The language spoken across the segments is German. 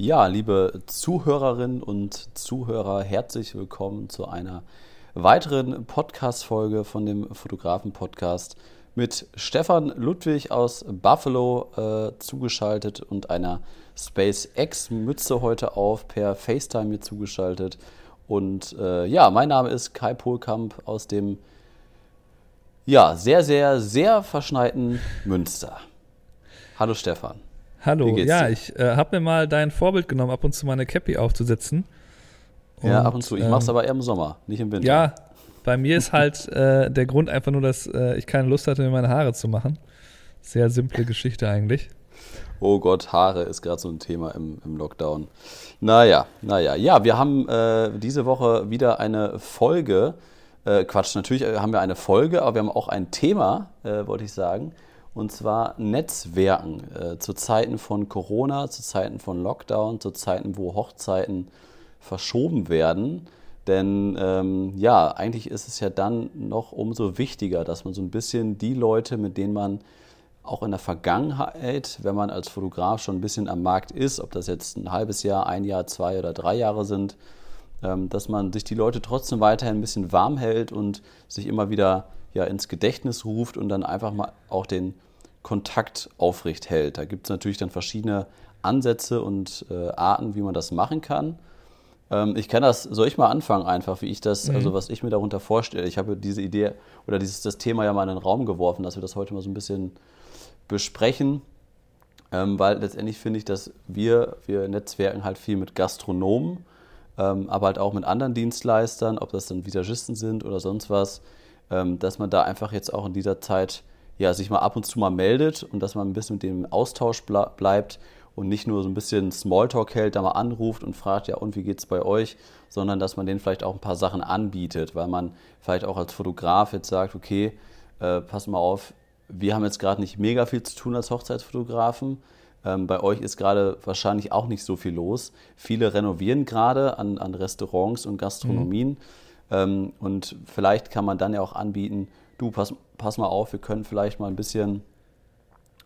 Ja, liebe Zuhörerinnen und Zuhörer, herzlich willkommen zu einer weiteren Podcast-Folge von dem Fotografen-Podcast mit Stefan Ludwig aus Buffalo äh, zugeschaltet und einer SpaceX-Mütze heute auf, per FaceTime mir zugeschaltet. Und äh, ja, mein Name ist Kai Pohlkamp aus dem ja, sehr, sehr, sehr verschneiten Münster. Hallo Stefan. Hallo, ja, ich äh, habe mir mal dein Vorbild genommen, ab und zu meine Cappy aufzusetzen. Und, ja, ab und zu. Ich ähm, mache es aber eher im Sommer, nicht im Winter. Ja, bei mir ist halt äh, der Grund einfach nur, dass äh, ich keine Lust hatte, mir meine Haare zu machen. Sehr simple Geschichte eigentlich. Oh Gott, Haare ist gerade so ein Thema im, im Lockdown. Naja, naja. Ja, wir haben äh, diese Woche wieder eine Folge äh, Quatsch, natürlich haben wir eine Folge, aber wir haben auch ein Thema, äh, wollte ich sagen. Und zwar Netzwerken. Äh, zu Zeiten von Corona, zu Zeiten von Lockdown, zu Zeiten, wo Hochzeiten verschoben werden. Denn ähm, ja, eigentlich ist es ja dann noch umso wichtiger, dass man so ein bisschen die Leute, mit denen man auch in der Vergangenheit, wenn man als Fotograf schon ein bisschen am Markt ist, ob das jetzt ein halbes Jahr, ein Jahr, zwei oder drei Jahre sind, ähm, dass man sich die Leute trotzdem weiterhin ein bisschen warm hält und sich immer wieder ja, ins Gedächtnis ruft und dann einfach mal auch den Kontakt aufrecht hält. Da gibt es natürlich dann verschiedene Ansätze und äh, Arten, wie man das machen kann. Ähm, ich kann das, soll ich mal anfangen einfach, wie ich das, mhm. also was ich mir darunter vorstelle. Ich habe diese Idee oder dieses das Thema ja mal in den Raum geworfen, dass wir das heute mal so ein bisschen besprechen. Ähm, weil letztendlich finde ich, dass wir, wir netzwerken halt viel mit Gastronomen ähm, aber halt auch mit anderen Dienstleistern, ob das dann Visagisten sind oder sonst was, ähm, dass man da einfach jetzt auch in dieser Zeit ja, sich mal ab und zu mal meldet und dass man ein bisschen mit dem Austausch bleibt und nicht nur so ein bisschen Smalltalk hält, da mal anruft und fragt, ja, und wie geht es bei euch, sondern dass man denen vielleicht auch ein paar Sachen anbietet, weil man vielleicht auch als Fotograf jetzt sagt, okay, äh, pass mal auf, wir haben jetzt gerade nicht mega viel zu tun als Hochzeitsfotografen, ähm, bei euch ist gerade wahrscheinlich auch nicht so viel los. Viele renovieren gerade an, an Restaurants und Gastronomien. Mhm. Ähm, und vielleicht kann man dann ja auch anbieten, du, pass, pass mal auf, wir können vielleicht mal ein bisschen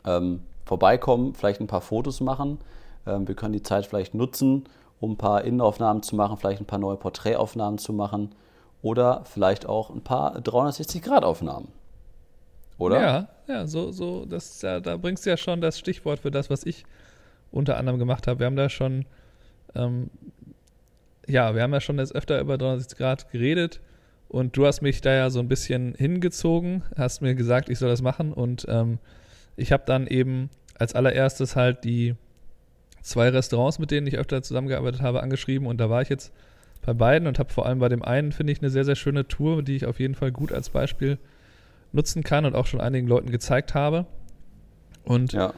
ähm, vorbeikommen, vielleicht ein paar Fotos machen. Ähm, wir können die Zeit vielleicht nutzen, um ein paar Innenaufnahmen zu machen, vielleicht ein paar neue Porträtaufnahmen zu machen oder vielleicht auch ein paar 360-Grad-Aufnahmen. Oder? Ja, ja, so, so, das, ja, da bringst du ja schon das Stichwort für das, was ich unter anderem gemacht habe. Wir haben da schon, ähm, ja, wir haben ja schon jetzt öfter über 360 Grad geredet und du hast mich da ja so ein bisschen hingezogen, hast mir gesagt, ich soll das machen. Und ähm, ich habe dann eben als allererstes halt die zwei Restaurants, mit denen ich öfter zusammengearbeitet habe, angeschrieben. Und da war ich jetzt bei beiden und habe vor allem bei dem einen, finde ich, eine sehr, sehr schöne Tour, die ich auf jeden Fall gut als Beispiel nutzen kann und auch schon einigen Leuten gezeigt habe. Und ja,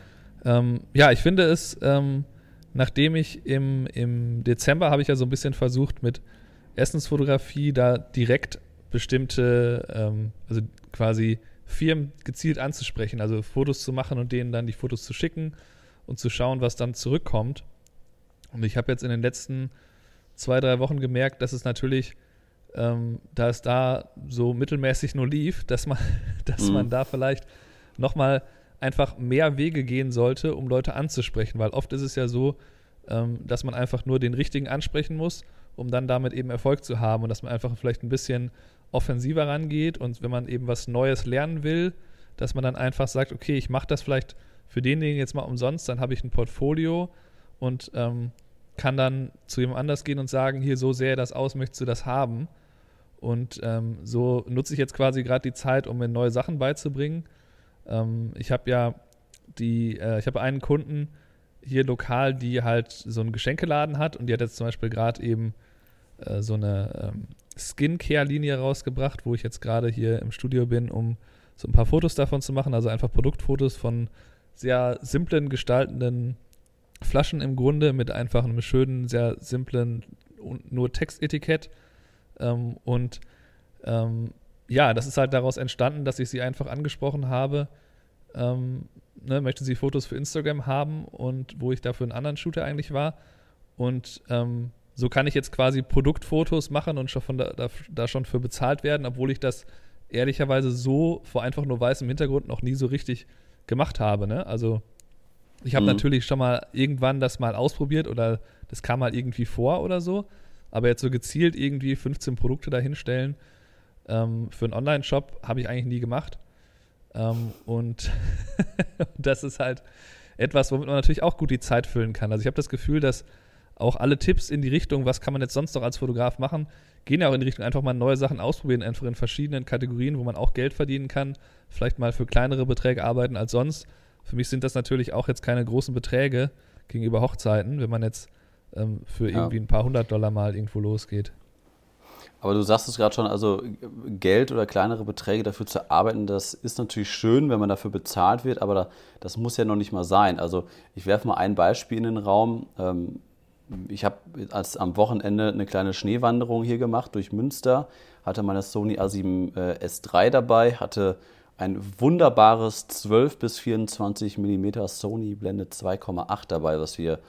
ähm, ja ich finde es, ähm, nachdem ich im, im Dezember habe ich ja so ein bisschen versucht, mit Essensfotografie da direkt bestimmte, ähm, also quasi Firmen gezielt anzusprechen, also Fotos zu machen und denen dann die Fotos zu schicken und zu schauen, was dann zurückkommt. Und ich habe jetzt in den letzten zwei, drei Wochen gemerkt, dass es natürlich ähm, da es da so mittelmäßig nur lief, dass man, dass mhm. man da vielleicht nochmal einfach mehr Wege gehen sollte, um Leute anzusprechen, weil oft ist es ja so, ähm, dass man einfach nur den richtigen ansprechen muss, um dann damit eben Erfolg zu haben und dass man einfach vielleicht ein bisschen offensiver rangeht und wenn man eben was Neues lernen will, dass man dann einfach sagt, okay, ich mache das vielleicht für denjenigen jetzt mal umsonst, dann habe ich ein Portfolio und ähm, kann dann zu jemand anders gehen und sagen, hier so sähe das aus, möchtest du das haben? Und ähm, so nutze ich jetzt quasi gerade die Zeit, um mir neue Sachen beizubringen. Ähm, ich habe ja die, äh, ich habe einen Kunden hier lokal, die halt so einen Geschenkeladen hat und die hat jetzt zum Beispiel gerade eben äh, so eine ähm, Skincare-Linie rausgebracht, wo ich jetzt gerade hier im Studio bin, um so ein paar Fotos davon zu machen, also einfach Produktfotos von sehr simplen gestaltenden Flaschen im Grunde mit einfach einem schönen, sehr simplen, nur Textetikett ähm, und ähm, ja, das ist halt daraus entstanden, dass ich sie einfach angesprochen habe. Ähm, ne, möchte sie Fotos für Instagram haben und wo ich da für einen anderen Shooter eigentlich war. Und ähm, so kann ich jetzt quasi Produktfotos machen und schon von da, da, da, schon für bezahlt werden, obwohl ich das ehrlicherweise so vor einfach nur weißem Hintergrund noch nie so richtig gemacht habe. Ne? Also Ich habe mhm. natürlich schon mal irgendwann das mal ausprobiert oder das kam mal irgendwie vor oder so. Aber jetzt so gezielt irgendwie 15 Produkte dahinstellen ähm, für einen Online-Shop habe ich eigentlich nie gemacht. Ähm, und das ist halt etwas, womit man natürlich auch gut die Zeit füllen kann. Also ich habe das Gefühl, dass auch alle Tipps in die Richtung, was kann man jetzt sonst noch als Fotograf machen, gehen ja auch in die Richtung einfach mal neue Sachen ausprobieren, einfach in verschiedenen Kategorien, wo man auch Geld verdienen kann, vielleicht mal für kleinere Beträge arbeiten als sonst. Für mich sind das natürlich auch jetzt keine großen Beträge gegenüber Hochzeiten, wenn man jetzt ähm, für ja. irgendwie ein paar hundert Dollar mal irgendwo losgeht. Aber du sagst es gerade schon, also Geld oder kleinere Beträge dafür zu arbeiten, das ist natürlich schön, wenn man dafür bezahlt wird, aber das muss ja noch nicht mal sein. Also ich werfe mal ein Beispiel in den Raum. Ähm, ich habe als am Wochenende eine kleine Schneewanderung hier gemacht durch Münster, hatte meine Sony A7S3 dabei, hatte ein wunderbares 12 bis 24 mm Sony Blende 2,8 dabei, was wir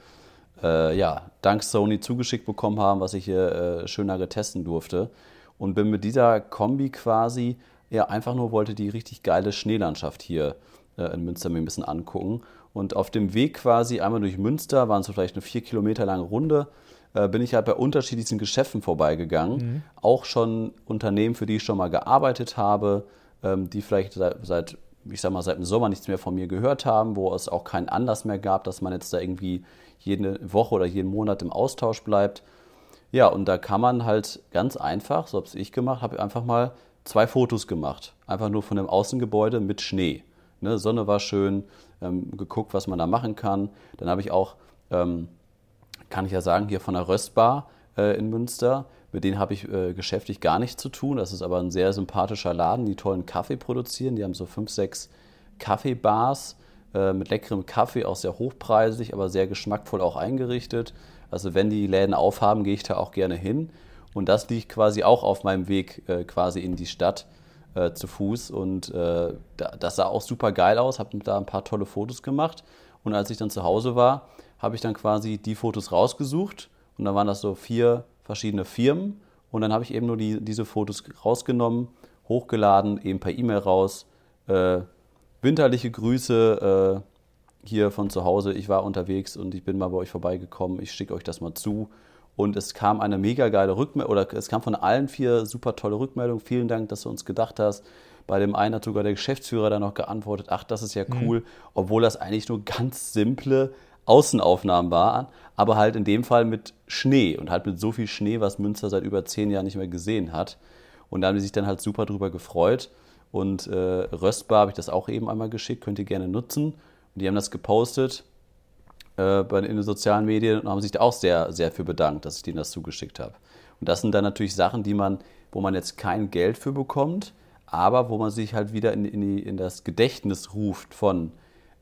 äh, ja, dank Sony zugeschickt bekommen haben, was ich hier äh, schöner testen durfte. Und bin mit dieser Kombi quasi ja, einfach nur wollte die richtig geile Schneelandschaft hier äh, in Münster mir ein bisschen angucken. Und auf dem Weg quasi einmal durch Münster, waren so vielleicht eine vier Kilometer lange Runde, äh, bin ich halt bei unterschiedlichen Geschäften vorbeigegangen. Mhm. Auch schon Unternehmen, für die ich schon mal gearbeitet habe, ähm, die vielleicht seit, seit, ich sag mal, seit dem Sommer nichts mehr von mir gehört haben, wo es auch keinen Anlass mehr gab, dass man jetzt da irgendwie jede Woche oder jeden Monat im Austausch bleibt. Ja, und da kann man halt ganz einfach, so habe ich gemacht, habe einfach mal zwei Fotos gemacht. Einfach nur von dem Außengebäude mit Schnee. Ne, Sonne war schön, ähm, geguckt, was man da machen kann. Dann habe ich auch, ähm, kann ich ja sagen, hier von der Röstbar äh, in Münster, mit denen habe ich äh, geschäftlich gar nichts zu tun. Das ist aber ein sehr sympathischer Laden, die tollen Kaffee produzieren. Die haben so fünf, sechs Kaffeebars äh, mit leckerem Kaffee, auch sehr hochpreisig, aber sehr geschmackvoll auch eingerichtet. Also wenn die Läden aufhaben, gehe ich da auch gerne hin. Und das liegt quasi auch auf meinem Weg äh, quasi in die Stadt äh, zu Fuß. Und äh, das sah auch super geil aus, habe da ein paar tolle Fotos gemacht. Und als ich dann zu Hause war, habe ich dann quasi die Fotos rausgesucht. Und dann waren das so vier verschiedene Firmen. Und dann habe ich eben nur die, diese Fotos rausgenommen, hochgeladen, eben per E-Mail raus, äh, winterliche Grüße äh, hier von zu Hause. Ich war unterwegs und ich bin mal bei euch vorbeigekommen. Ich schicke euch das mal zu. Und es kam eine mega geile Rückmeldung, oder es kam von allen vier super tolle Rückmeldungen. Vielen Dank, dass du uns gedacht hast. Bei dem einen hat sogar der Geschäftsführer dann noch geantwortet, ach, das ist ja mhm. cool, mhm. obwohl das eigentlich nur ganz simple Außenaufnahmen waren, aber halt in dem Fall mit Schnee und halt mit so viel Schnee, was Münster seit über zehn Jahren nicht mehr gesehen hat. Und da haben die sich dann halt super drüber gefreut. Und äh, Röstbar habe ich das auch eben einmal geschickt, könnt ihr gerne nutzen. Und die haben das gepostet äh, bei, in den sozialen Medien und haben sich da auch sehr, sehr für bedankt, dass ich denen das zugeschickt habe. Und das sind dann natürlich Sachen, die man, wo man jetzt kein Geld für bekommt, aber wo man sich halt wieder in, in, die, in das Gedächtnis ruft von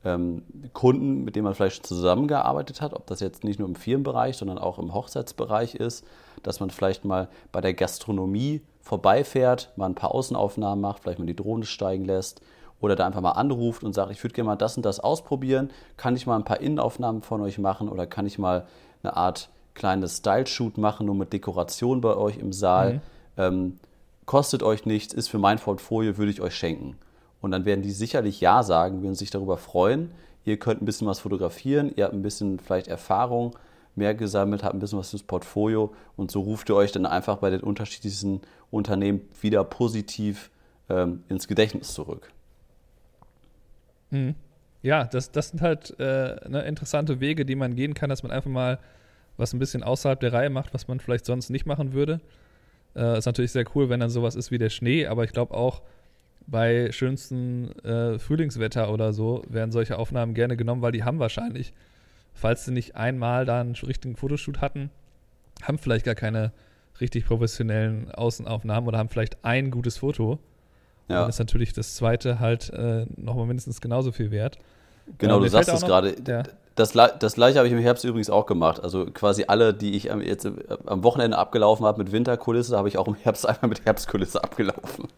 ähm, Kunden, mit denen man vielleicht zusammengearbeitet hat, ob das jetzt nicht nur im Firmenbereich, sondern auch im Hochzeitsbereich ist, dass man vielleicht mal bei der Gastronomie vorbeifährt, mal ein paar Außenaufnahmen macht, vielleicht mal die Drohne steigen lässt oder da einfach mal anruft und sagt, ich würde gerne mal das und das ausprobieren, kann ich mal ein paar Innenaufnahmen von euch machen oder kann ich mal eine Art kleines Style-Shoot machen, nur mit Dekoration bei euch im Saal. Mhm. Ähm, kostet euch nichts, ist für mein Portfolio, würde ich euch schenken. Und dann werden die sicherlich Ja sagen, würden sich darüber freuen. Ihr könnt ein bisschen was fotografieren, ihr habt ein bisschen vielleicht Erfahrung mehr gesammelt, habt ein bisschen was fürs Portfolio und so ruft ihr euch dann einfach bei den unterschiedlichsten Unternehmen wieder positiv ähm, ins Gedächtnis zurück. Mhm. Ja, das, das sind halt äh, ne, interessante Wege, die man gehen kann, dass man einfach mal was ein bisschen außerhalb der Reihe macht, was man vielleicht sonst nicht machen würde. Äh, ist natürlich sehr cool, wenn dann sowas ist wie der Schnee, aber ich glaube auch, bei schönstem äh, Frühlingswetter oder so werden solche Aufnahmen gerne genommen, weil die haben wahrscheinlich, falls sie nicht einmal da einen richtigen Fotoshoot hatten, haben vielleicht gar keine richtig professionellen Außenaufnahmen oder haben vielleicht ein gutes Foto. Ja. Dann ist natürlich das zweite halt äh, nochmal mindestens genauso viel wert. Genau, du sagst es gerade. Das, das gleiche habe ich im Herbst übrigens auch gemacht. Also quasi alle, die ich jetzt am Wochenende abgelaufen habe mit Winterkulisse, habe ich auch im Herbst einmal mit Herbstkulisse abgelaufen.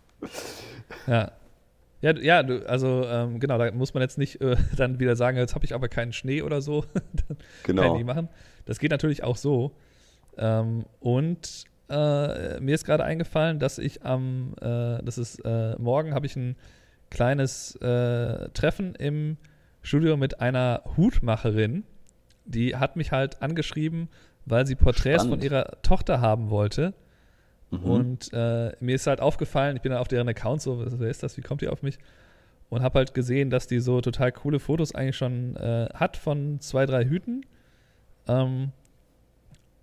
Ja. Ja, ja also ähm, genau, da muss man jetzt nicht äh, dann wieder sagen, jetzt habe ich aber keinen Schnee oder so. dann genau. kann ich nicht machen. Das geht natürlich auch so. Ähm, und äh, mir ist gerade eingefallen, dass ich am, äh, das ist äh, morgen, habe ich ein kleines äh, Treffen im Studio mit einer Hutmacherin, die hat mich halt angeschrieben, weil sie Porträts Spannend. von ihrer Tochter haben wollte. Mhm. Und äh, mir ist halt aufgefallen, ich bin dann auf deren Account so, wer ist das, wie kommt die auf mich? Und habe halt gesehen, dass die so total coole Fotos eigentlich schon äh, hat von zwei, drei Hüten. Ähm,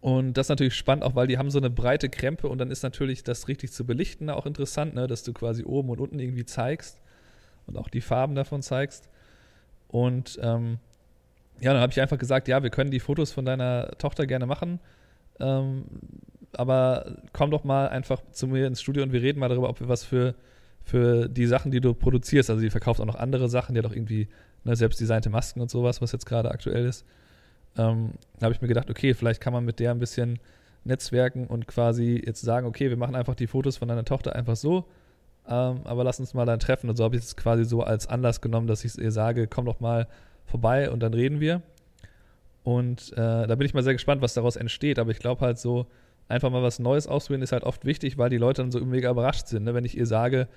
und das ist natürlich spannend, auch weil die haben so eine breite Krempe und dann ist natürlich das richtig zu belichten auch interessant, ne? dass du quasi oben und unten irgendwie zeigst und auch die Farben davon zeigst. Und ähm, ja, dann habe ich einfach gesagt, ja, wir können die Fotos von deiner Tochter gerne machen, ähm, aber komm doch mal einfach zu mir ins Studio und wir reden mal darüber, ob wir was für, für die Sachen, die du produzierst, also die verkauft auch noch andere Sachen, die hat auch irgendwie ne, selbstdesignte Masken und sowas, was jetzt gerade aktuell ist. Ähm, da habe ich mir gedacht, okay, vielleicht kann man mit der ein bisschen netzwerken und quasi jetzt sagen, okay, wir machen einfach die Fotos von deiner Tochter einfach so, ähm, aber lass uns mal dann treffen. Und so habe ich es quasi so als Anlass genommen, dass ich ihr sage, komm doch mal vorbei und dann reden wir. Und äh, da bin ich mal sehr gespannt, was daraus entsteht. Aber ich glaube halt so, einfach mal was Neues ausprobieren ist halt oft wichtig, weil die Leute dann so mega überrascht sind. Ne? Wenn ich ihr sage,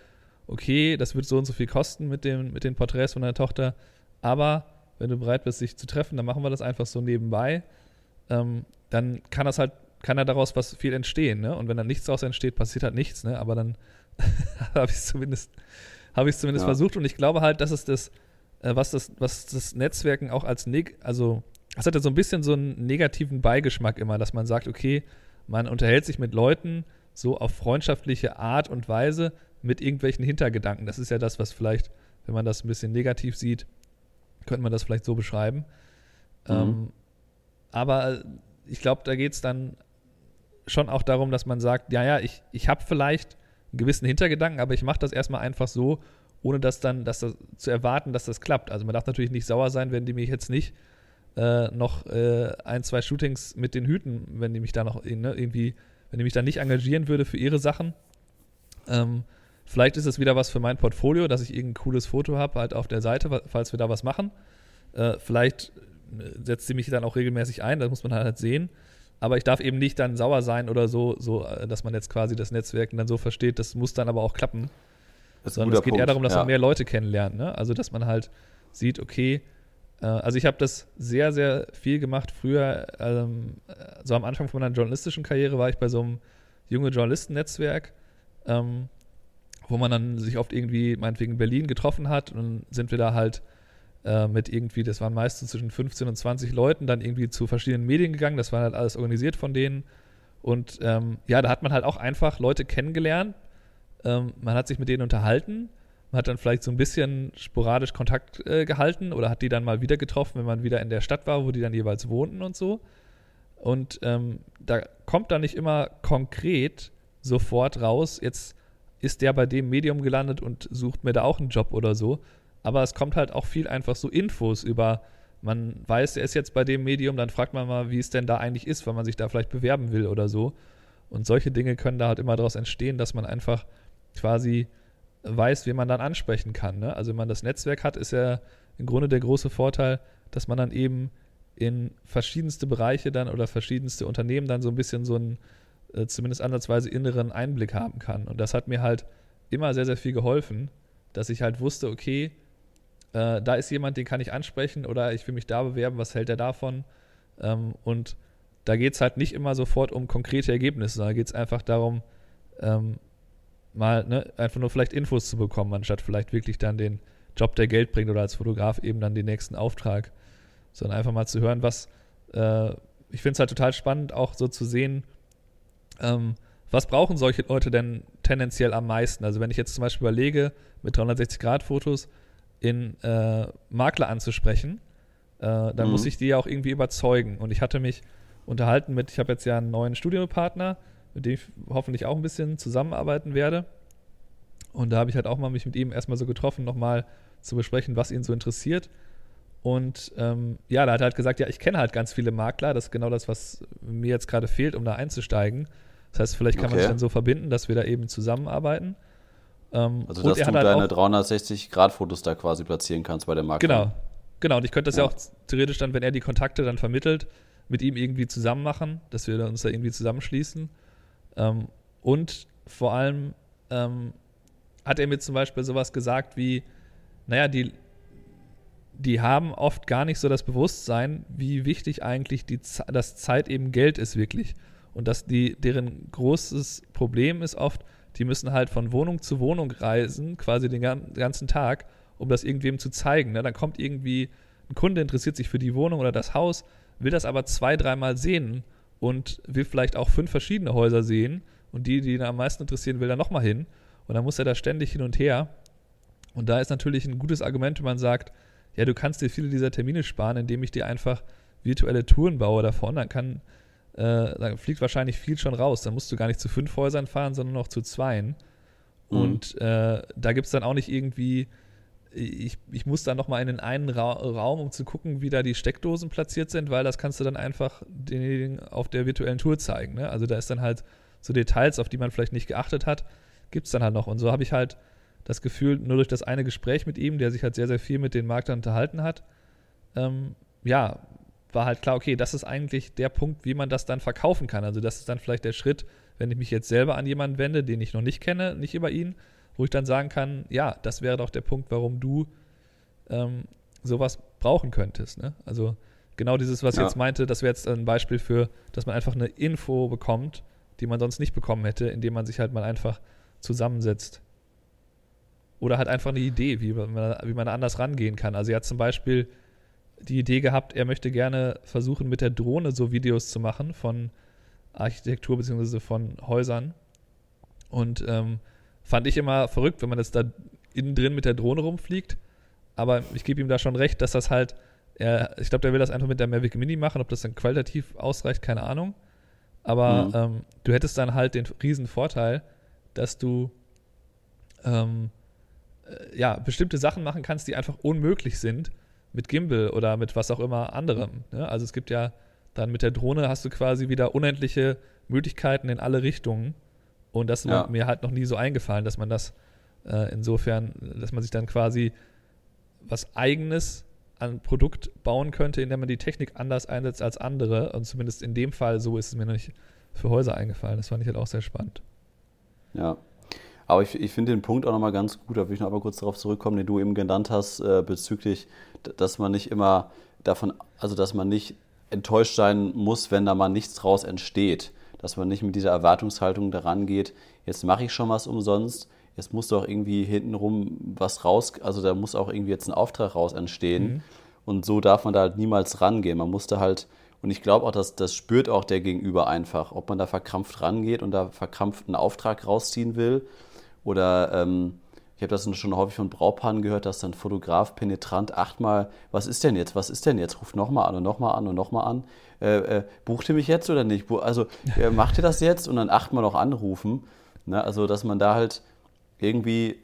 okay, das wird so und so viel kosten mit, dem, mit den Porträts von deiner Tochter, aber wenn du bereit bist, sich zu treffen, dann machen wir das einfach so nebenbei. Ähm, dann kann das halt, kann ja daraus was viel entstehen, ne? Und wenn dann nichts daraus entsteht, passiert halt nichts, ne? Aber dann habe ich es zumindest, habe ich zumindest Ja. versucht und ich glaube halt, dass es das, äh, was das, was das Netzwerken auch als neg, also es hat ja so ein bisschen so einen negativen Beigeschmack immer, dass man sagt, okay, man unterhält sich mit Leuten so auf freundschaftliche Art und Weise mit irgendwelchen Hintergedanken. Das ist ja das, was vielleicht, wenn man das ein bisschen negativ sieht, könnte man das vielleicht so beschreiben. Mhm. Ähm, aber ich glaube, da geht es dann schon auch darum, dass man sagt, ja, ja, ich, ich habe vielleicht einen gewissen Hintergedanken, aber ich mache das erstmal einfach so, ohne das dann dass das, zu erwarten, dass das klappt. Also man darf natürlich nicht sauer sein, wenn die mich jetzt nicht äh, noch äh, ein, zwei Shootings mit den Hüten, wenn die mich da noch ne, irgendwie, wenn die mich da nicht engagieren würde für ihre Sachen. Ähm, vielleicht ist es wieder was für mein Portfolio, dass ich irgendein cooles Foto habe, halt auf der Seite, fa- falls wir da was machen. Äh, vielleicht äh, setzt sie mich dann auch regelmäßig ein, das muss man halt sehen. Aber ich darf eben nicht dann sauer sein oder so, so, äh, dass man jetzt quasi das Netzwerken dann so versteht, das muss dann aber auch klappen. Das Sondern es geht eher Punkt, darum, dass ja. man mehr Leute kennenlernt. Ne? Also, dass man halt sieht, okay, äh, also ich habe das sehr, sehr viel gemacht. Früher, ähm, äh, so am Anfang von meiner journalistischen Karriere, war ich bei so einem junge Journalistennetzwerk, ähm, wo man dann sich oft irgendwie, meinetwegen in Berlin getroffen hat. Und dann sind wir da halt äh, mit irgendwie, das waren meistens zwischen 15 und 20 Leuten, dann irgendwie zu verschiedenen Medien gegangen. Das war halt alles organisiert von denen. Und ähm, ja, da hat man halt auch einfach Leute kennengelernt. Ähm, man hat sich mit denen unterhalten. Man hat dann vielleicht so ein bisschen sporadisch Kontakt äh, gehalten oder hat die dann mal wieder getroffen, wenn man wieder in der Stadt war, wo die dann jeweils wohnten und so. Und ähm, da kommt dann nicht immer konkret sofort raus, jetzt ist der bei dem Medium gelandet und sucht mir da auch einen Job oder so. Aber es kommt halt auch viel einfach so Infos über, man weiß, er ist jetzt bei dem Medium, dann fragt man mal, wie es denn da eigentlich ist, weil man sich da vielleicht bewerben will oder so. Und solche Dinge können da halt immer daraus entstehen, dass man einfach quasi weiß, wen man dann ansprechen kann. Ne? Also wenn man das Netzwerk hat, ist ja im Grunde der große Vorteil, dass man dann eben in verschiedenste Bereiche dann oder verschiedenste Unternehmen dann so ein bisschen so einen äh, zumindest ansatzweise inneren Einblick haben kann. Und das hat mir halt immer sehr, sehr viel geholfen, dass ich halt wusste, okay, äh, da ist jemand, den kann ich ansprechen oder ich will mich da bewerben, was hält er davon? Ähm, und da geht es halt nicht immer sofort um konkrete Ergebnisse, sondern geht es einfach darum, ähm, mal ne, einfach nur vielleicht Infos zu bekommen, anstatt vielleicht wirklich dann den Job, der Geld bringt oder als Fotograf eben dann den nächsten Auftrag, sondern einfach mal zu hören, was äh, ich finde es halt total spannend, auch so zu sehen, ähm, was brauchen solche Leute denn tendenziell am meisten? Also wenn ich jetzt zum Beispiel überlege, mit 360-Grad-Fotos in äh, Makler anzusprechen, äh, dann Mhm. muss ich die ja auch irgendwie überzeugen. Und ich hatte mich unterhalten mit, ich habe jetzt ja einen neuen Studiopartner, mit dem ich hoffentlich auch ein bisschen zusammenarbeiten werde. Und da habe ich halt auch mal mich mit ihm erstmal so getroffen, nochmal zu besprechen, was ihn so interessiert. Und ähm, ja, da hat er halt gesagt, ja, ich kenne halt ganz viele Makler, das ist genau das, was mir jetzt gerade fehlt, um da einzusteigen. Das heißt, vielleicht kann man Okay. sich dann so verbinden, dass wir da eben zusammenarbeiten. Ähm, Also, dass du halt deine auch- 360-Grad-Fotos da quasi platzieren kannst bei der Marke. Genau, genau. Und ich könnte das ja. Ja. auch theoretisch dann, wenn er die Kontakte dann vermittelt, mit ihm irgendwie zusammen machen, dass wir uns da irgendwie zusammenschließen. Ähm, und vor allem ähm, hat er mir zum Beispiel sowas gesagt wie, naja, die, die haben oft gar nicht so das Bewusstsein, wie wichtig eigentlich die, dass Zeit eben Geld ist wirklich. Und dass die, deren großes Problem ist oft, die müssen halt von Wohnung zu Wohnung reisen, quasi den ganzen Tag, um das irgendwem zu zeigen. Ne? Dann kommt irgendwie ein Kunde, interessiert sich für die Wohnung oder das Haus, will das aber zwei, dreimal sehen und will vielleicht auch fünf verschiedene Häuser sehen und die, die ihn am meisten interessieren, will er nochmal hin. Und dann muss er da ständig hin und her. Und da ist natürlich ein gutes Argument, wenn man sagt, ja, du kannst dir viele dieser Termine sparen, indem ich dir einfach virtuelle Touren baue davon. Dann kann, äh, dann fliegt wahrscheinlich viel schon raus. Dann musst du gar nicht zu fünf Häusern fahren, sondern noch zu zweien. Mhm. Und äh, da gibt es dann auch nicht irgendwie, ich, ich muss dann nochmal in den einen Ra Raum, um zu gucken, wie da die Steckdosen platziert sind, weil das kannst du dann einfach denjenigen auf der virtuellen Tour zeigen. Ne? Also da ist dann halt so Details, auf die man vielleicht nicht geachtet hat, gibt es dann halt noch. Und so habe ich halt das Gefühl, nur durch das eine Gespräch mit ihm, der sich halt sehr, sehr viel mit den Marktern unterhalten hat, ähm, ja, war halt klar, okay, das ist eigentlich der Punkt, wie man das dann verkaufen kann. Also das ist dann vielleicht der Schritt, wenn ich mich jetzt selber an jemanden wende, den ich noch nicht kenne, nicht über ihn, wo ich dann sagen kann, ja, das wäre doch der Punkt, warum du ähm, sowas brauchen könntest. Ne? Also genau dieses, was ja. ich jetzt meinte, das wäre jetzt ein Beispiel für, dass man einfach eine Info bekommt, die man sonst nicht bekommen hätte, indem man sich halt mal einfach zusammensetzt. Oder halt einfach eine Idee, wie man, wie man anders rangehen kann. Also er hat zum Beispiel die Idee gehabt, er möchte gerne versuchen, mit der Drohne so Videos zu machen von Architektur bzw. von Häusern. Und ähm, fand ich immer verrückt, wenn man jetzt da innen drin mit der Drohne rumfliegt. Aber ich gebe ihm da schon recht, dass das halt, er, ich glaube, der will das einfach mit der Mavic Mini machen. Ob das dann qualitativ ausreicht, keine Ahnung. Aber mhm. ähm, du hättest dann halt den riesen Vorteil, dass du ähm, äh, ja, bestimmte Sachen machen kannst, die einfach unmöglich sind mit Gimbal oder mit was auch immer anderem. Ne? Also es gibt ja dann mit der Drohne hast du quasi wieder unendliche Möglichkeiten in alle Richtungen. Und das ist ja. mir halt noch nie so eingefallen, dass man das äh, insofern, dass man sich dann quasi was Eigenes an Produkt bauen könnte, indem man die Technik anders einsetzt als andere. Und zumindest in dem Fall, so ist es mir noch nicht für Häuser eingefallen. Das fand ich halt auch sehr spannend. Ja. Aber ich, ich finde den Punkt auch nochmal ganz gut, da will ich noch mal kurz darauf zurückkommen, den du eben genannt hast, äh, bezüglich, dass man nicht immer davon, also dass man nicht enttäuscht sein muss, wenn da mal nichts draus entsteht. Dass man nicht mit dieser Erwartungshaltung daran geht, jetzt mache ich schon was umsonst, jetzt muss doch irgendwie hintenrum was raus, also da muss auch irgendwie jetzt ein Auftrag raus entstehen. Mhm. Und so darf man da halt niemals rangehen. Man musste halt, und ich glaube auch, dass das spürt auch der Gegenüber einfach, ob man da verkrampft rangeht und da verkrampft einen Auftrag rausziehen will. Oder ähm, ich habe das schon häufig von Braupaaren gehört, dass dann Fotograf penetrant achtmal, was ist denn jetzt, was ist denn jetzt, ruft nochmal an und nochmal an und nochmal an. Äh, äh, bucht ihr mich jetzt oder nicht? Also äh, macht ihr das jetzt und dann achtmal noch anrufen. Ne? Also dass man da halt irgendwie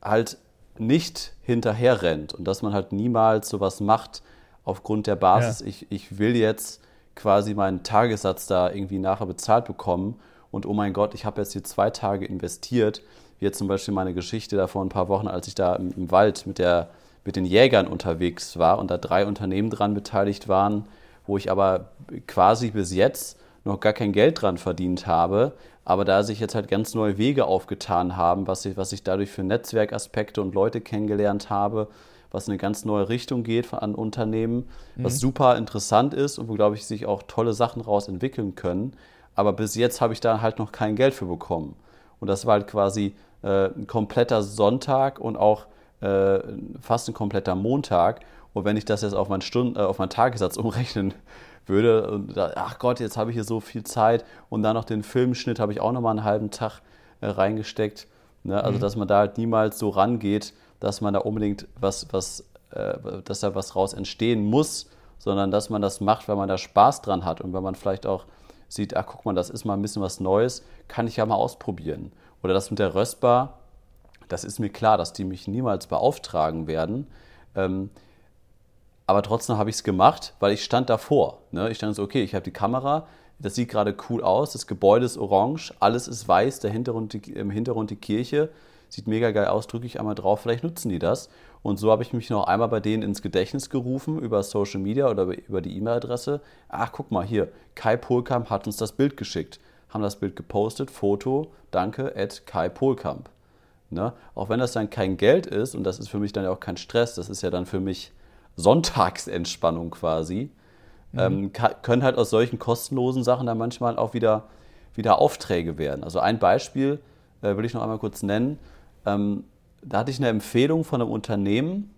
halt nicht hinterher rennt und dass man halt niemals sowas macht aufgrund der Basis, ja. ich, ich will jetzt quasi meinen Tagessatz da irgendwie nachher bezahlt bekommen und oh mein Gott, ich habe jetzt hier zwei Tage investiert, wie jetzt zum Beispiel meine Geschichte da vor ein paar Wochen, als ich da im, im Wald mit, der, mit den Jägern unterwegs war und da drei Unternehmen dran beteiligt waren, wo ich aber quasi bis jetzt noch gar kein Geld dran verdient habe, aber da sich jetzt halt ganz neue Wege aufgetan haben, was ich, was ich dadurch für Netzwerkaspekte und Leute kennengelernt habe, was in eine ganz neue Richtung geht an Unternehmen, mhm. was super interessant ist und wo, glaube ich, sich auch tolle Sachen raus entwickeln können. Aber bis jetzt habe ich da halt noch kein Geld für bekommen. Und das war halt quasi äh, ein kompletter Sonntag und auch äh, fast ein kompletter Montag. Und wenn ich das jetzt auf meinen, Stunden, äh, auf meinen Tagessatz umrechnen würde. Und da, ach Gott, jetzt habe ich hier so viel Zeit und dann noch den Filmschnitt habe ich auch nochmal einen halben Tag äh, reingesteckt. Ne? Also, mhm. dass man da halt niemals so rangeht, dass man da unbedingt was, was, äh, dass da was raus entstehen muss, sondern dass man das macht, weil man da Spaß dran hat und wenn man vielleicht auch sieht, ach guck mal, das ist mal ein bisschen was Neues, kann ich ja mal ausprobieren. Oder das mit der Röstbar, das ist mir klar, dass die mich niemals beauftragen werden. Ähm, aber trotzdem habe ich es gemacht, weil ich stand davor. Ne? Ich stand so, okay, ich habe die Kamera, das sieht gerade cool aus, das Gebäude ist orange, alles ist weiß, der Hintergrund, die, im Hintergrund die Kirche, sieht mega geil aus, drücke ich einmal drauf, vielleicht nutzen die das. Und so habe ich mich noch einmal bei denen ins Gedächtnis gerufen über Social Media oder über die E-Mail-Adresse. Ach, guck mal hier, Kai Polkamp hat uns das Bild geschickt. Haben das Bild gepostet, Foto, danke, at Kai Polkamp. Ne? Auch wenn das dann kein Geld ist, und das ist für mich dann ja auch kein Stress, das ist ja dann für mich Sonntagsentspannung quasi, mhm. ähm, können halt aus solchen kostenlosen Sachen dann manchmal auch wieder, wieder Aufträge werden. Also ein Beispiel äh, will ich noch einmal kurz nennen. Ähm, da hatte ich eine Empfehlung von einem Unternehmen,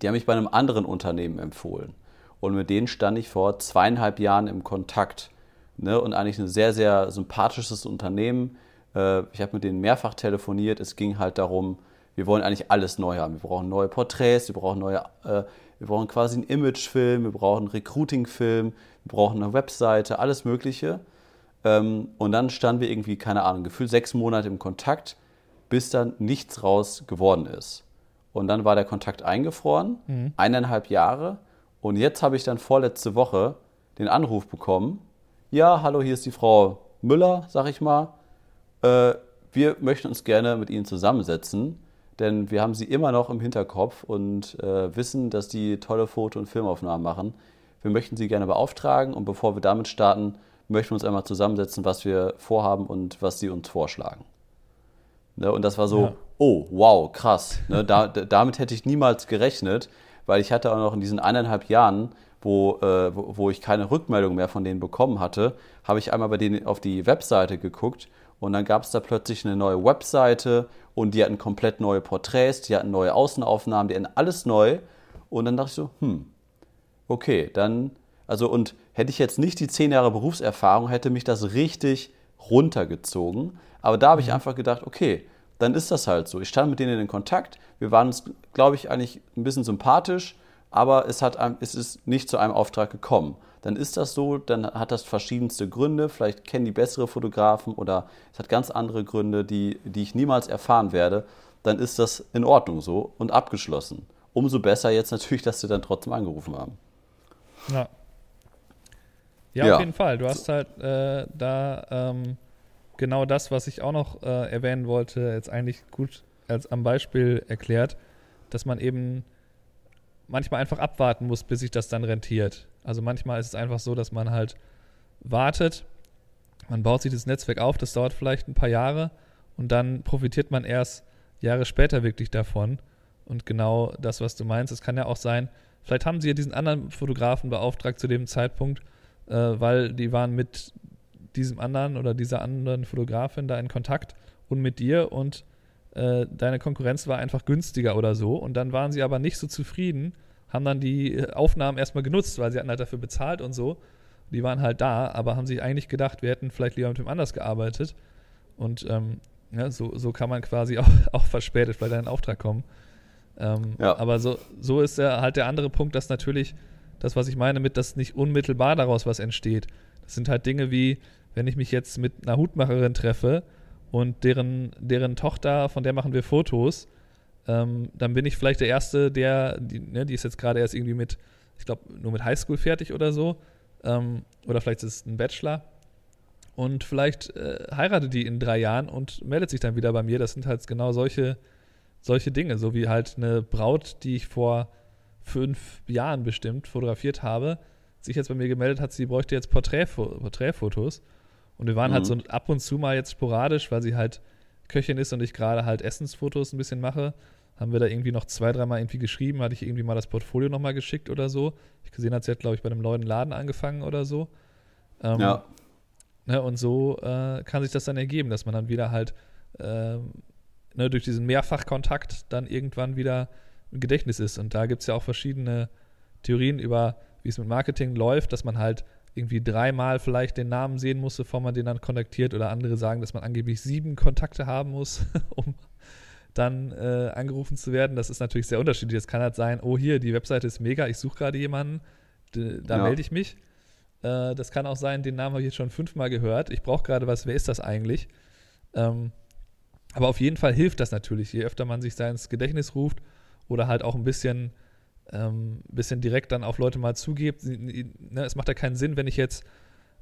die haben mich bei einem anderen Unternehmen empfohlen. Und mit denen stand ich vor zweieinhalb Jahren im Kontakt. Ne? Und eigentlich ein sehr, sehr sympathisches Unternehmen. Äh, ich habe mit denen mehrfach telefoniert. Es ging halt darum, wir wollen eigentlich alles neu haben. Wir brauchen neue Porträts, wir brauchen neue, äh, wir brauchen quasi einen Imagefilm, wir brauchen einen Recruiting-Film, wir brauchen eine Webseite, alles Mögliche. Ähm, und dann standen wir irgendwie, keine Ahnung, gefühlt sechs Monate im Kontakt, bis dann nichts raus geworden ist. Und dann war der Kontakt eingefroren, mhm. eineinhalb Jahre. Und jetzt habe ich dann vorletzte Woche den Anruf bekommen. Ja, hallo, hier ist die Frau Müller, sag ich mal. Äh, wir möchten uns gerne mit Ihnen zusammensetzen, denn wir haben Sie immer noch im Hinterkopf und äh, wissen, dass die tolle Foto- und Filmaufnahmen machen. Wir möchten Sie gerne beauftragen und bevor wir damit starten, möchten wir uns einmal zusammensetzen, was wir vorhaben und was Sie uns vorschlagen. Ne, und das war so, ja. oh, wow, krass. Ne, da, damit hätte ich niemals gerechnet, weil ich hatte auch noch in diesen eineinhalb Jahren, wo, äh, wo, wo, ich keine Rückmeldung mehr von denen bekommen hatte, habe ich einmal bei denen auf die Webseite geguckt und dann gab es da plötzlich eine neue Webseite und die hatten komplett neue Porträts, die hatten neue Außenaufnahmen, die hatten alles neu. Und dann dachte ich so, hm, okay, dann, also und hätte ich jetzt nicht die zehn Jahre Berufserfahrung, hätte mich das richtig runtergezogen. Aber da habe ich mhm. einfach gedacht, okay, dann ist das halt so. Ich stand mit denen in Kontakt. Wir waren uns, glaube ich, eigentlich ein bisschen sympathisch, aber es, hat, es ist nicht zu einem Auftrag gekommen. Dann ist das so, dann hat das verschiedenste Gründe. Vielleicht kennen die bessere Fotografen oder es hat ganz andere Gründe, die, die ich niemals erfahren werde. Dann ist das in Ordnung so und abgeschlossen. Umso besser jetzt natürlich, dass sie dann trotzdem angerufen haben. Ja. Ja, ja. auf jeden Fall. Du hast halt äh, da ähm, genau das, was ich auch noch äh, erwähnen wollte, jetzt eigentlich gut als am Beispiel erklärt, dass man eben manchmal einfach abwarten muss, bis sich das dann rentiert. Also manchmal ist es einfach so, dass man halt wartet, man baut sich das Netzwerk auf, das dauert vielleicht ein paar Jahre und dann profitiert man erst Jahre später wirklich davon. Und genau das, was du meinst, es kann ja auch sein, vielleicht haben sie ja diesen anderen Fotografen beauftragt zu dem Zeitpunkt, äh, weil die waren mit diesem anderen oder dieser anderen Fotografin da in Kontakt und mit dir und äh, deine Konkurrenz war einfach günstiger oder so. Und dann waren sie aber nicht so zufrieden, haben dann die äh, Aufnahmen erstmal genutzt, weil sie hatten halt dafür bezahlt und so. Die waren halt da, aber haben sich eigentlich gedacht, wir hätten vielleicht lieber mit dem anders gearbeitet. Und ähm, ja, so, so kann man quasi auch, auch verspätet bei deinem Auftrag kommen. Ähm, ja. Aber so, so ist der, halt der andere Punkt, dass natürlich das, was ich meine, mit, dass nicht unmittelbar daraus was entsteht. Das sind halt Dinge wie, wenn ich mich jetzt mit einer Hutmacherin treffe und deren, deren Tochter, von der machen wir Fotos, ähm, dann bin ich vielleicht der Erste, der, die, ne, die ist jetzt gerade erst irgendwie mit, ich glaube, nur mit Highschool fertig oder so. Ähm, oder vielleicht ist es ein Bachelor. Und vielleicht äh, heiratet die in drei Jahren und meldet sich dann wieder bei mir. Das sind halt genau solche, solche Dinge, so wie halt eine Braut, die ich vor fünf Jahren bestimmt fotografiert habe, sich jetzt bei mir gemeldet hat, sie bräuchte jetzt Porträtfo Porträtfotos. Und wir waren halt mhm. halt so ab und zu mal jetzt sporadisch, weil sie halt Köchin ist und ich gerade halt Essensfotos ein bisschen mache, haben wir da irgendwie noch zwei, dreimal irgendwie geschrieben, hatte ich irgendwie mal das Portfolio nochmal geschickt oder so. Ich gesehen hat, sie hat, glaube ich, bei einem neuen Laden angefangen oder so. Ähm, ja. Ne, und so äh, kann sich das dann ergeben, dass man dann wieder halt äh, ne, durch diesen Mehrfachkontakt dann irgendwann wieder im Gedächtnis ist. Und da gibt es ja auch verschiedene Theorien über, wie es mit Marketing läuft, dass man halt irgendwie dreimal vielleicht den Namen sehen muss, bevor man den dann kontaktiert. Oder andere sagen, dass man angeblich sieben Kontakte haben muss, um dann äh, angerufen zu werden. Das ist natürlich sehr unterschiedlich. Es kann halt sein, oh hier, die Webseite ist mega, ich suche gerade jemanden, da ja. melde ich mich. Äh, das kann auch sein, den Namen habe ich jetzt schon fünfmal gehört. Ich brauche gerade was, wer ist das eigentlich? Ähm, aber auf jeden Fall hilft das natürlich, je öfter man sich da ins Gedächtnis ruft oder halt auch ein bisschen ähm, bisschen direkt dann auf Leute mal zugebt. Ne, es macht ja keinen Sinn, wenn ich jetzt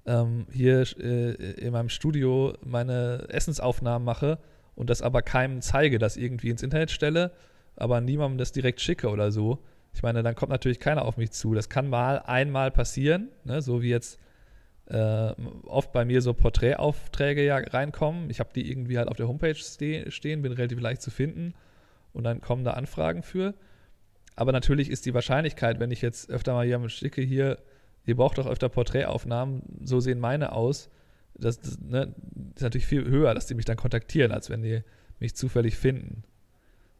ähm, hier äh, in meinem Studio meine Essensaufnahmen mache und das aber keinem zeige, das irgendwie ins Internet stelle, aber niemandem das direkt schicke oder so. Ich meine, dann kommt natürlich keiner auf mich zu. Das kann mal einmal passieren, ne? so wie jetzt äh, oft bei mir so Porträtaufträge ja reinkommen. Ich habe die irgendwie halt auf der Homepage ste stehen, bin relativ leicht zu finden und dann kommen da Anfragen für. aber natürlich ist die Wahrscheinlichkeit, wenn ich jetzt öfter mal jemanden schicke, hier, ihr braucht doch öfter Porträtaufnahmen, so sehen meine aus, das, das ne, ist natürlich viel höher, dass die mich dann kontaktieren, als wenn die mich zufällig finden.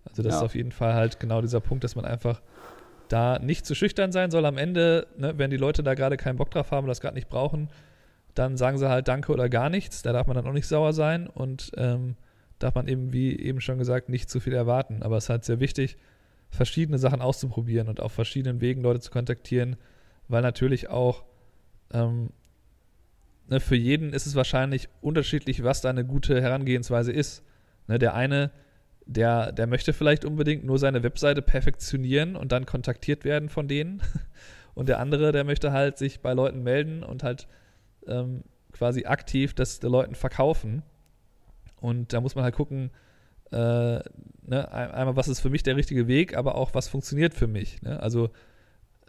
Also das ja. ist auf jeden Fall halt genau dieser Punkt, dass man einfach da nicht zu schüchtern sein soll. Am Ende, ne, wenn die Leute da gerade keinen Bock drauf haben oder das gerade nicht brauchen, dann sagen sie halt Danke oder gar nichts. Da darf man dann auch nicht sauer sein und ähm, darf man eben, wie eben schon gesagt, nicht zu viel erwarten. Aber es ist halt sehr wichtig, verschiedene Sachen auszuprobieren und auf verschiedenen Wegen Leute zu kontaktieren, weil natürlich auch ähm, ne, für jeden ist es wahrscheinlich unterschiedlich, was da eine gute Herangehensweise ist. Ne, der eine, der, der möchte vielleicht unbedingt nur seine Webseite perfektionieren und dann kontaktiert werden von denen. Und der andere, der möchte halt sich bei Leuten melden und halt ähm, quasi aktiv das den Leuten verkaufen. Und da muss man halt gucken, äh, ne, einmal, was ist für mich der richtige Weg, aber auch, was funktioniert für mich. Ne? Also,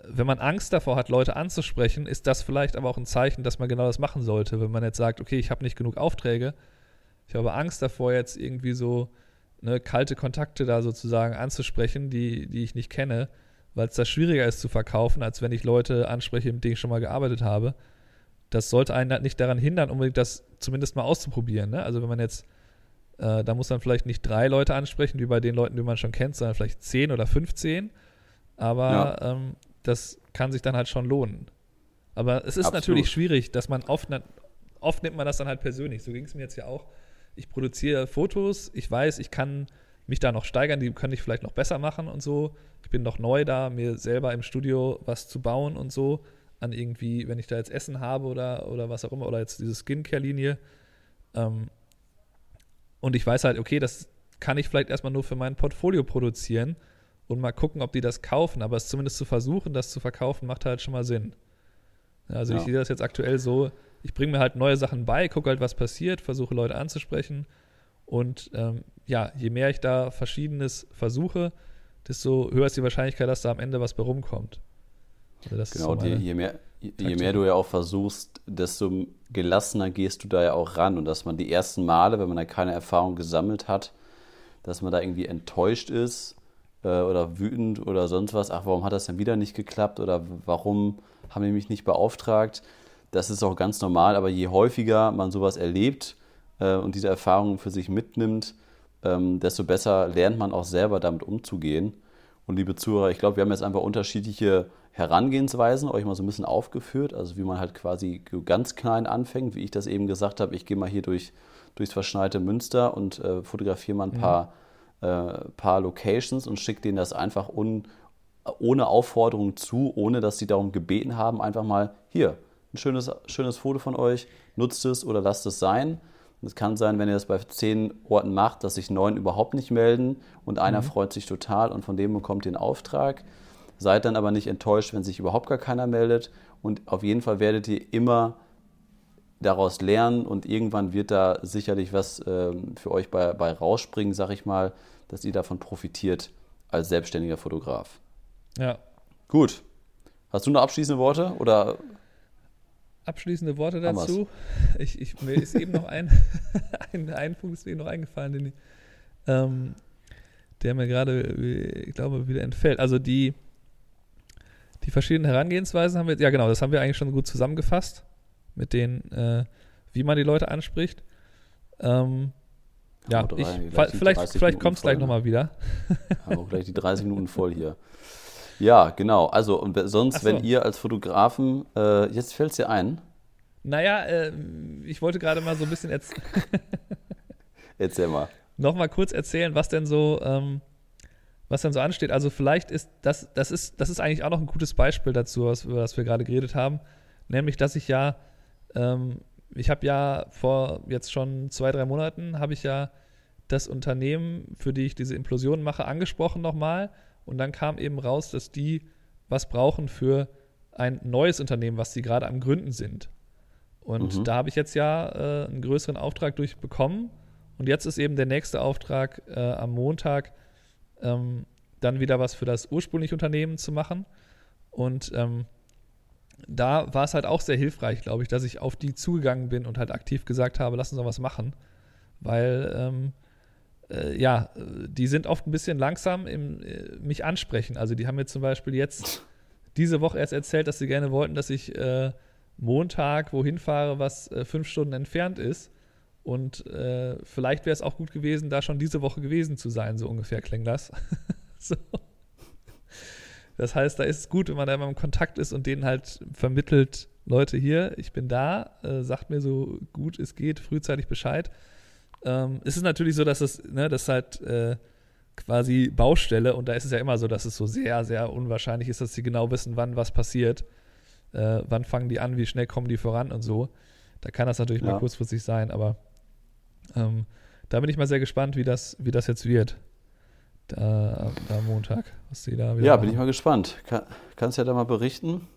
wenn man Angst davor hat, Leute anzusprechen, ist das vielleicht aber auch ein Zeichen, dass man genau das machen sollte. Wenn man jetzt sagt, okay, ich habe nicht genug Aufträge, ich habe Angst davor, jetzt irgendwie so ne, kalte Kontakte da sozusagen anzusprechen, die, die ich nicht kenne, weil es da schwieriger ist zu verkaufen, als wenn ich Leute anspreche, mit denen ich schon mal gearbeitet habe. Das sollte einen halt nicht daran hindern, unbedingt das zumindest mal auszuprobieren. Ne? Also wenn man jetzt, äh, da muss man vielleicht nicht drei Leute ansprechen, wie bei den Leuten, die man schon kennt, sondern vielleicht zehn oder 15. Aber ja. ähm, das kann sich dann halt schon lohnen. Aber es ist Absolut. natürlich schwierig, dass man oft, oft nimmt man das dann halt persönlich. So ging es mir jetzt ja auch ich produziere Fotos, ich weiß, ich kann mich da noch steigern, die könnte ich vielleicht noch besser machen und so. Ich bin noch neu da, mir selber im Studio was zu bauen und so. An irgendwie, wenn ich da jetzt Essen habe oder, oder was auch immer, oder jetzt diese Skincare-Linie. Ähm, und ich weiß halt, okay, das kann ich vielleicht erstmal nur für mein Portfolio produzieren und mal gucken, ob die das kaufen. Aber es zumindest zu versuchen, das zu verkaufen, macht halt schon mal Sinn. Also ja. ich sehe das jetzt aktuell so, ich bringe mir halt neue Sachen bei, gucke halt, was passiert, versuche Leute anzusprechen. Und ähm, ja, je mehr ich da Verschiedenes versuche, desto höher ist die Wahrscheinlichkeit, dass da am Ende was bei rumkommt. Also genau, so die, je, mehr, je mehr du ja auch versuchst, desto gelassener gehst du da ja auch ran. Und dass man die ersten Male, wenn man da keine Erfahrung gesammelt hat, dass man da irgendwie enttäuscht ist äh, oder wütend oder sonst was. Ach, warum hat das denn wieder nicht geklappt? Oder warum haben die mich nicht beauftragt? Das ist auch ganz normal, aber je häufiger man sowas erlebt äh, und diese Erfahrungen für sich mitnimmt, ähm, desto besser lernt man auch selber damit umzugehen. Und liebe Zuhörer, ich glaube, wir haben jetzt einfach unterschiedliche Herangehensweisen euch mal so ein bisschen aufgeführt, also wie man halt quasi ganz klein anfängt, wie ich das eben gesagt habe, ich gehe mal hier durch, durchs verschneite Münster und äh, fotografiere mal ein paar, äh, paar Locations und schicke denen das einfach un, ohne Aufforderung zu, ohne dass sie darum gebeten haben, einfach mal hier, ein schönes, schönes Foto von euch, nutzt es oder lasst es sein. Es kann sein, wenn ihr das bei zehn Orten macht, dass sich neun überhaupt nicht melden und einer mhm. freut sich total und von dem bekommt den Auftrag. Seid dann aber nicht enttäuscht, wenn sich überhaupt gar keiner meldet und auf jeden Fall werdet ihr immer daraus lernen und irgendwann wird da sicherlich was äh, für euch bei, bei rausspringen, sag ich mal, dass ihr davon profitiert als selbstständiger Fotograf. Ja. Gut. Hast du noch abschließende Worte oder abschließende Worte dazu. Ich, ich, mir ist eben noch ein, ein, ein Punkt ist mir noch eingefallen, den, ähm, der mir gerade, ich glaube, wieder entfällt. Also die, die verschiedenen Herangehensweisen haben wir, ja genau, das haben wir eigentlich schon gut zusammengefasst mit den, äh, wie man die Leute anspricht. Ähm, ja, ich, vielleicht, vielleicht kommt es gleich nochmal wieder. Haben wir gleich die 30 Minuten voll hier. Ja, genau. Also, und sonst, so. wenn ihr als Fotografen, äh, jetzt fällt es dir ein? Naja, äh, ich wollte gerade mal so ein bisschen erzählen. Erzähl mal. Nochmal kurz erzählen, was denn so, ähm, was denn so ansteht. Also, vielleicht ist das, das ist, das ist eigentlich auch noch ein gutes Beispiel dazu, was, über das wir gerade geredet haben. Nämlich, dass ich ja, ähm, ich habe ja vor jetzt schon zwei, drei Monaten, habe ich ja das Unternehmen, für die ich diese Implosion mache, angesprochen nochmal und dann kam eben raus, dass die was brauchen für ein neues Unternehmen, was sie gerade am Gründen sind. Und mhm. da habe ich jetzt ja äh, einen größeren Auftrag durchbekommen. Und jetzt ist eben der nächste Auftrag äh, am Montag, ähm, dann wieder was für das ursprüngliche Unternehmen zu machen. Und ähm, da war es halt auch sehr hilfreich, glaube ich, dass ich auf die zugegangen bin und halt aktiv gesagt habe, lass uns doch was machen. Weil ähm, äh, ja, die sind oft ein bisschen langsam im äh, mich ansprechen. Also die haben mir zum Beispiel jetzt diese Woche erst erzählt, dass sie gerne wollten, dass ich äh, Montag wohin fahre, was äh, fünf Stunden entfernt ist. Und äh, vielleicht wäre es auch gut gewesen, da schon diese Woche gewesen zu sein, so ungefähr klingt das. so. Das heißt, da ist es gut, wenn man da immer im Kontakt ist und denen halt vermittelt, Leute hier, ich bin da, äh, sagt mir so gut es geht, frühzeitig Bescheid. Ähm, es ist natürlich so, dass es, ne, das ist halt äh, quasi Baustelle und da ist es ja immer so, dass es so sehr, sehr unwahrscheinlich ist, dass sie genau wissen, wann was passiert. Äh, wann fangen die an, wie schnell kommen die voran und so. Da kann das natürlich ja. mal kurzfristig sein, aber ähm, da bin ich mal sehr gespannt, wie das, wie das jetzt wird. Da, am Montag, was sie da wieder Ja, bin ich mal gespannt. Kann, kannst ja da mal berichten.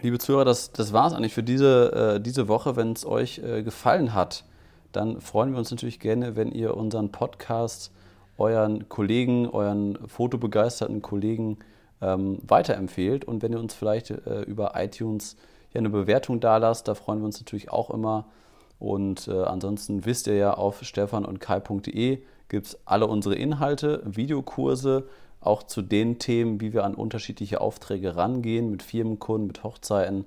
Liebe Zuhörer, das, das war es eigentlich für diese, äh, diese Woche. Wenn es euch äh, gefallen hat, dann freuen wir uns natürlich gerne, wenn ihr unseren Podcast euren Kollegen, euren fotobegeisterten Kollegen ähm, weiterempfehlt. Und wenn ihr uns vielleicht äh, über iTunes ja eine Bewertung da lasst, da freuen wir uns natürlich auch immer. Und äh, ansonsten wisst ihr ja, auf stefan und kai.de gibt es alle unsere Inhalte, Videokurse, auch zu den Themen, wie wir an unterschiedliche Aufträge rangehen, mit Firmenkunden, mit Hochzeiten.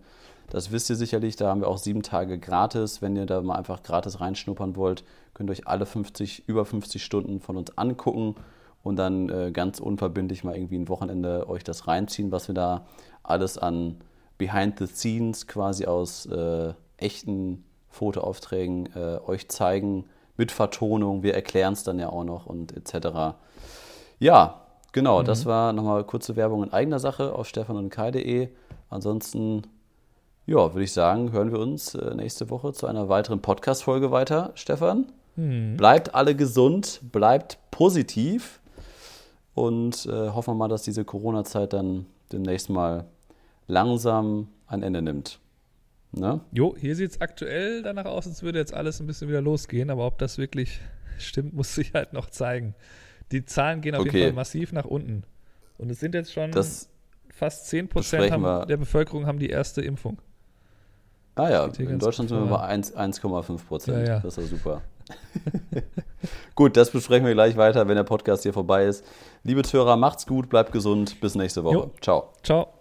Das wisst ihr sicherlich, da haben wir auch sieben Tage gratis. Wenn ihr da mal einfach gratis reinschnuppern wollt, könnt ihr euch alle 50, über 50 Stunden von uns angucken und dann äh, ganz unverbindlich mal irgendwie ein Wochenende euch das reinziehen, was wir da alles an Behind the Scenes quasi aus äh, echten Fotoaufträgen äh, euch zeigen mit Vertonung. Wir erklären es dann ja auch noch und etc. Ja, genau, mhm. das war nochmal kurze Werbung in eigener Sache auf stefanundkai.de. Ansonsten, ja, würde ich sagen, hören wir uns äh, nächste Woche zu einer weiteren Podcast-Folge weiter, Stefan. Mhm. Bleibt alle gesund, bleibt positiv und äh, hoffen wir mal, dass diese Corona-Zeit dann demnächst mal langsam ein Ende nimmt. Ne? Jo, hier sieht es aktuell danach aus, als würde jetzt alles ein bisschen wieder losgehen, aber ob das wirklich stimmt, muss sich halt noch zeigen. Die Zahlen gehen auf okay. jeden Fall massiv nach unten. Und es sind jetzt schon das fast 10 Prozent der Bevölkerung haben die erste Impfung. Ah ja, in Deutschland sind wir bei 1,5 Prozent. Ja, ja. Das ist ja super. gut, das besprechen wir gleich weiter, wenn der Podcast hier vorbei ist. Liebe Zuhörer, macht's gut, bleibt gesund. Bis nächste Woche. Jo. Ciao. Ciao.